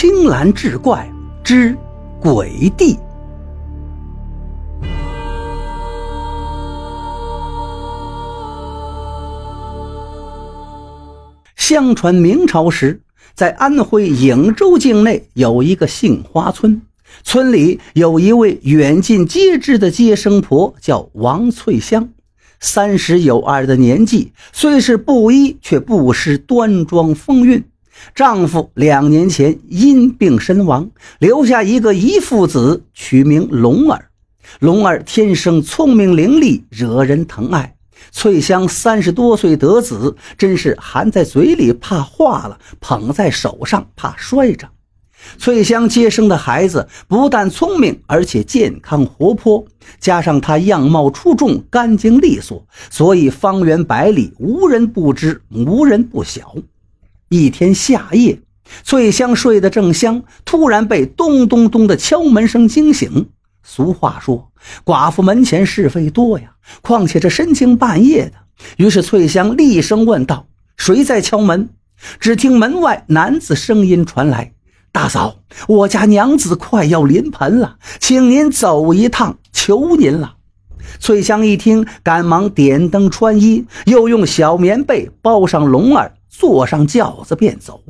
青蓝志怪之鬼地。相传明朝时，在安徽颍州境内有一个杏花村，村里有一位远近皆知的接生婆，叫王翠香。三十有二的年纪，虽是布衣，却不失端庄风韵。丈夫两年前因病身亡，留下一个遗腹子，取名龙儿。龙儿天生聪明伶俐，惹人疼爱。翠香三十多岁得子，真是含在嘴里怕化了，捧在手上怕摔着。翠香接生的孩子不但聪明，而且健康活泼，加上她样貌出众、干净利索，所以方圆百里无人不知，无人不晓。一天夏夜，翠香睡得正香，突然被咚咚咚的敲门声惊醒。俗话说：“寡妇门前是非多呀。”况且这深更半夜的，于是翠香厉声问道：“谁在敲门？”只听门外男子声音传来：“大嫂，我家娘子快要临盆了，请您走一趟，求您了。”翠香一听，赶忙点灯穿衣，又用小棉被包上龙儿。坐上轿子便走。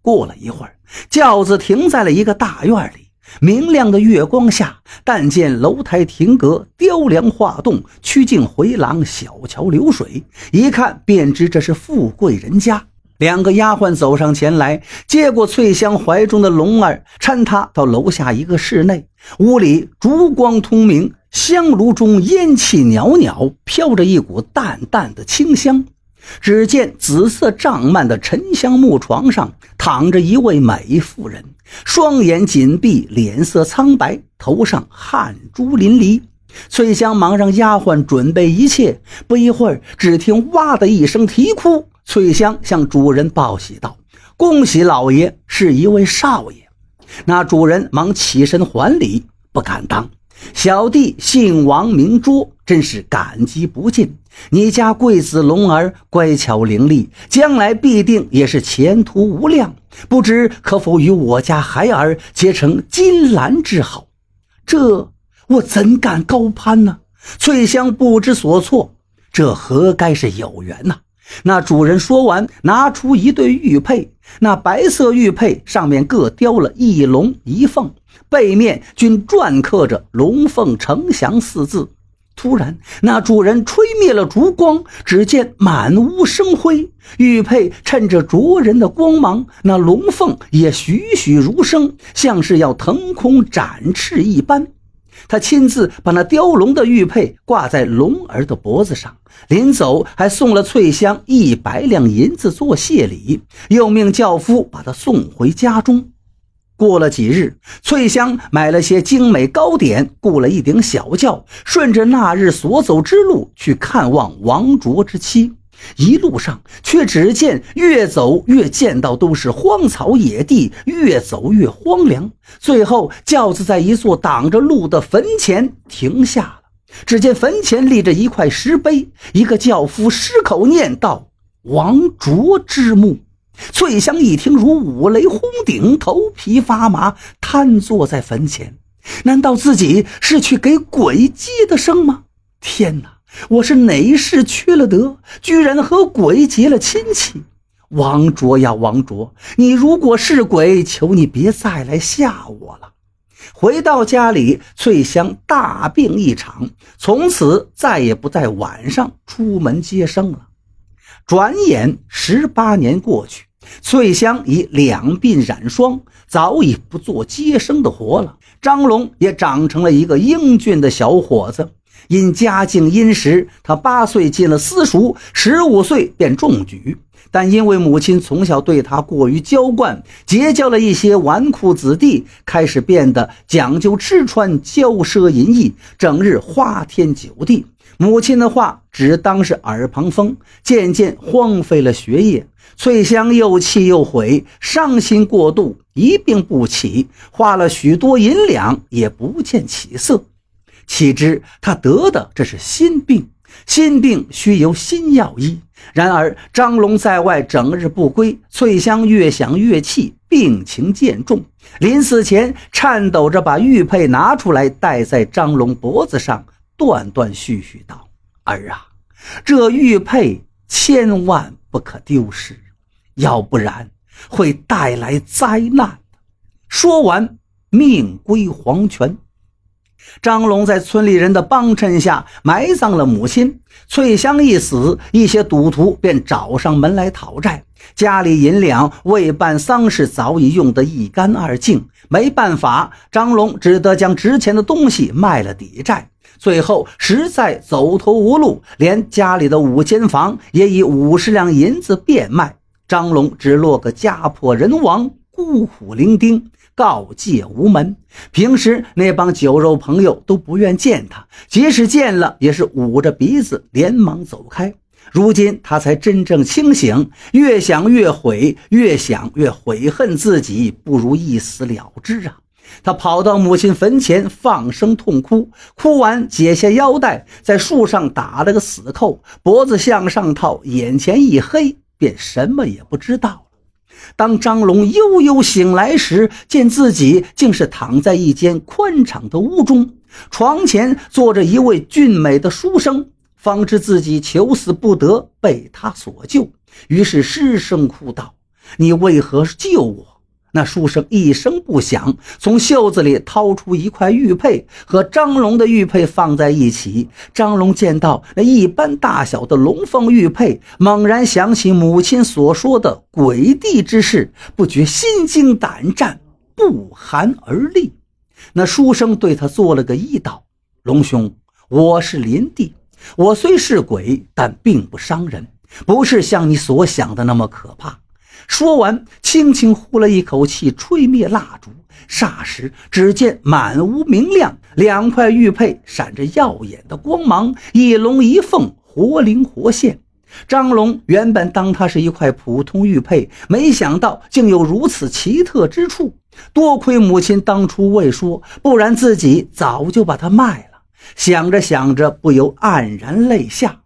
过了一会儿，轿子停在了一个大院里。明亮的月光下，但见楼台亭阁、雕梁画栋、曲径回廊、小桥流水，一看便知这是富贵人家。两个丫鬟走上前来，接过翠香怀中的龙儿，搀她到楼下一个室内。屋里烛光通明，香炉中烟气袅袅，飘着一股淡淡的清香。只见紫色帐幔的沉香木床上躺着一位美妇人，双眼紧闭，脸色苍白，头上汗珠淋漓。翠香忙让丫鬟准备一切，不一会儿，只听“哇”的一声啼哭。翠香向主人报喜道：“恭喜老爷，是一位少爷。”那主人忙起身还礼，不敢当。小弟姓王名卓，真是感激不尽。你家贵子龙儿乖巧伶俐，将来必定也是前途无量。不知可否与我家孩儿结成金兰之好？这我怎敢高攀呢？翠香不知所措，这何该是有缘呐？那主人说完，拿出一对玉佩，那白色玉佩上面各雕了一龙一凤。背面均篆刻着“龙凤呈祥”四字。突然，那主人吹灭了烛光，只见满屋生辉。玉佩趁着灼人的光芒，那龙凤也栩栩如生，像是要腾空展翅一般。他亲自把那雕龙的玉佩挂在龙儿的脖子上，临走还送了翠香一百两银子做谢礼，又命轿夫把他送回家中。过了几日，翠香买了些精美糕点，雇了一顶小轿，顺着那日所走之路去看望王卓之妻。一路上却只见越走越见到都是荒草野地，越走越荒凉。最后，轿子在一座挡着路的坟前停下了。只见坟前立着一块石碑，一个轿夫失口念道：“王卓之墓。”翠香一听，如五雷轰顶，头皮发麻，瘫坐在坟前。难道自己是去给鬼接的生吗？天哪！我是哪一世缺了德，居然和鬼结了亲戚？王卓呀，王卓，你如果是鬼，求你别再来吓我了。回到家里，翠香大病一场，从此再也不在晚上出门接生了。转眼十八年过去。翠香已两鬓染霜，早已不做接生的活了。张龙也长成了一个英俊的小伙子。因家境殷实，他八岁进了私塾，十五岁便中举。但因为母亲从小对他过于娇惯，结交了一些纨绔子弟，开始变得讲究吃穿、骄奢淫逸，整日花天酒地。母亲的话只当是耳旁风，渐渐荒废了学业。翠香又气又悔，伤心过度，一病不起，花了许多银两也不见起色。岂知他得的这是心病，心病须由心药医。然而张龙在外整日不归，翠香越想越气，病情渐重。临死前，颤抖着把玉佩拿出来戴在张龙脖子上，断断续续道：“儿啊，这玉佩千万不可丢失，要不然会带来灾难。”说完，命归黄泉。张龙在村里人的帮衬下埋葬了母亲。翠香一死，一些赌徒便找上门来讨债，家里银两为办丧事早已用得一干二净。没办法，张龙只得将值钱的东西卖了抵债。最后实在走投无路，连家里的五间房也以五十两银子变卖。张龙只落个家破人亡、孤苦伶仃。告诫无门，平时那帮酒肉朋友都不愿见他，即使见了，也是捂着鼻子连忙走开。如今他才真正清醒，越想越悔，越想越悔恨自己不如一死了之啊！他跑到母亲坟前，放声痛哭，哭完解下腰带，在树上打了个死扣，脖子向上套，眼前一黑，便什么也不知道了。当张龙悠悠醒来时，见自己竟是躺在一间宽敞的屋中，床前坐着一位俊美的书生，方知自己求死不得，被他所救，于是失声哭道：“你为何救我？”那书生一声不响，从袖子里掏出一块玉佩，和张龙的玉佩放在一起。张龙见到那一般大小的龙凤玉佩，猛然想起母亲所说的鬼帝之事，不觉心惊胆战，不寒而栗。那书生对他做了个揖道：“龙兄，我是林帝，我虽是鬼，但并不伤人，不是像你所想的那么可怕。”说完，轻轻呼了一口气，吹灭蜡烛。霎时，只见满屋明亮，两块玉佩闪着耀眼的光芒，一龙一凤，活灵活现。张龙原本当它是一块普通玉佩，没想到竟有如此奇特之处。多亏母亲当初未说，不然自己早就把它卖了。想着想着，不由黯然泪下。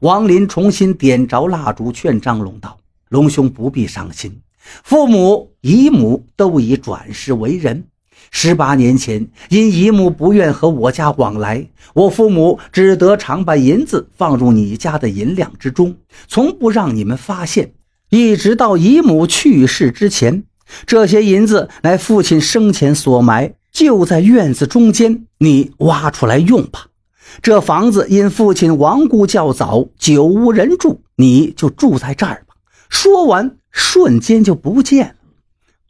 王林重新点着蜡烛，劝张龙道。龙兄不必伤心，父母、姨母都已转世为人。十八年前，因姨母不愿和我家往来，我父母只得常把银子放入你家的银两之中，从不让你们发现。一直到姨母去世之前，这些银子乃父亲生前所埋，就在院子中间，你挖出来用吧。这房子因父亲亡故较早，久无人住，你就住在这儿。说完，瞬间就不见了。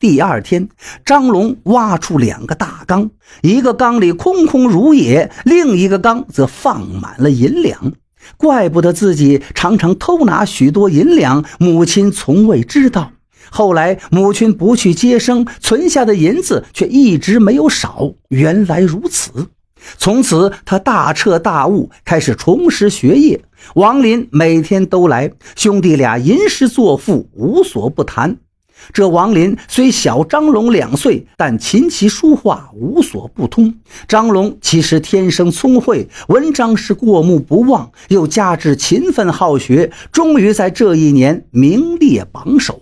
第二天，张龙挖出两个大缸，一个缸里空空如也，另一个缸则放满了银两。怪不得自己常常偷拿许多银两，母亲从未知道。后来母亲不去接生，存下的银子却一直没有少。原来如此。从此，他大彻大悟，开始重拾学业。王林每天都来，兄弟俩吟诗作赋，无所不谈。这王林虽小张龙两岁，但琴棋书画无所不通。张龙其实天生聪慧，文章是过目不忘，又加之勤奋好学，终于在这一年名列榜首。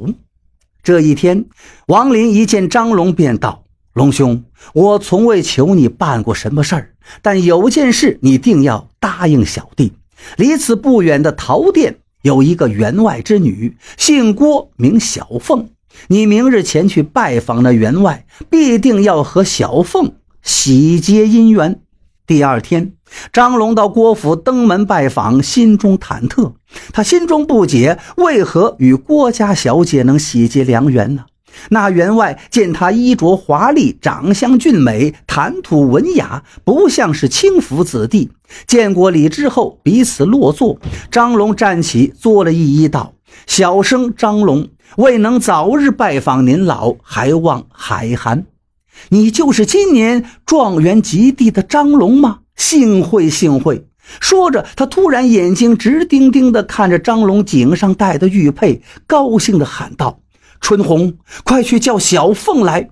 这一天，王林一见张龙，便道。龙兄，我从未求你办过什么事儿，但有件事你定要答应小弟。离此不远的陶店有一个员外之女，姓郭，名小凤。你明日前去拜访那员外，必定要和小凤喜结姻缘。第二天，张龙到郭府登门拜访，心中忐忑。他心中不解，为何与郭家小姐能喜结良缘呢？那员外见他衣着华丽，长相俊美，谈吐文雅，不像是轻浮子弟。见过礼之后，彼此落座。张龙站起，作了一揖，道：“小生张龙，未能早日拜访您老，还望海涵。你就是今年状元及第的张龙吗？幸会幸会。”说着，他突然眼睛直盯盯地看着张龙颈上戴的玉佩，高兴地喊道。春红，快去叫小凤来！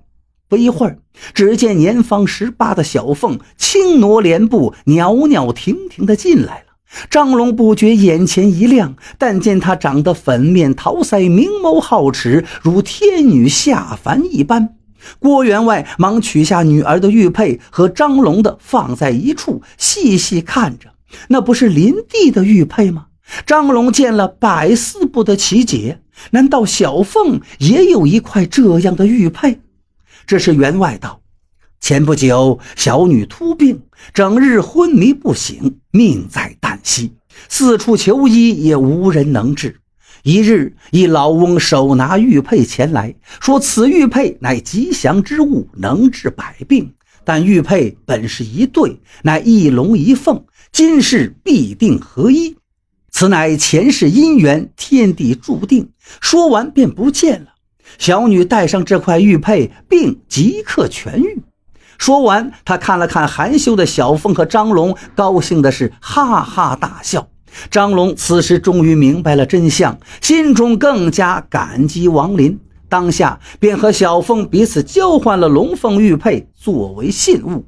不一会儿，只见年方十八的小凤轻挪莲步，袅袅婷婷的进来了。张龙不觉眼前一亮，但见她长得粉面桃腮，明眸皓齿，如天女下凡一般。郭员外忙取下女儿的玉佩和张龙的放在一处，细细看着，那不是林地的玉佩吗？张龙见了，百思不得其解。难道小凤也有一块这样的玉佩？这是员外道。前不久，小女突病，整日昏迷不醒，命在旦夕。四处求医，也无人能治。一日，一老翁手拿玉佩前来说：“此玉佩乃吉祥之物，能治百病。但玉佩本是一对，乃一龙一凤，今世必定合一。此乃前世姻缘，天地注定。”说完便不见了。小女戴上这块玉佩，病即刻痊愈。说完，他看了看含羞的小凤和张龙，高兴的是哈哈大笑。张龙此时终于明白了真相，心中更加感激王林，当下便和小凤彼此交换了龙凤玉佩作为信物。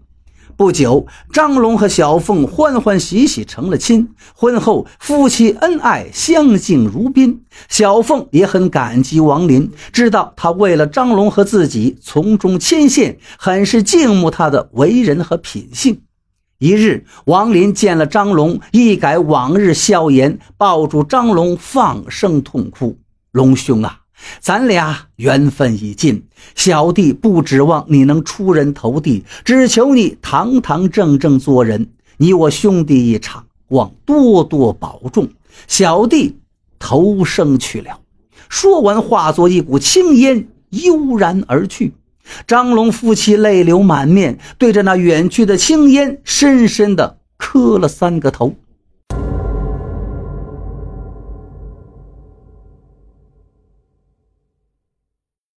不久，张龙和小凤欢欢喜喜成了亲。婚后，夫妻恩爱，相敬如宾。小凤也很感激王林，知道他为了张龙和自己从中牵线，很是敬慕他的为人和品性。一日，王林见了张龙，一改往日笑颜，抱住张龙，放声痛哭：“龙兄啊！”咱俩缘分已尽，小弟不指望你能出人头地，只求你堂堂正正做人。你我兄弟一场，望多多保重。小弟投生去了。说完，化作一股青烟，悠然而去。张龙夫妻泪流满面，对着那远去的青烟，深深的磕了三个头。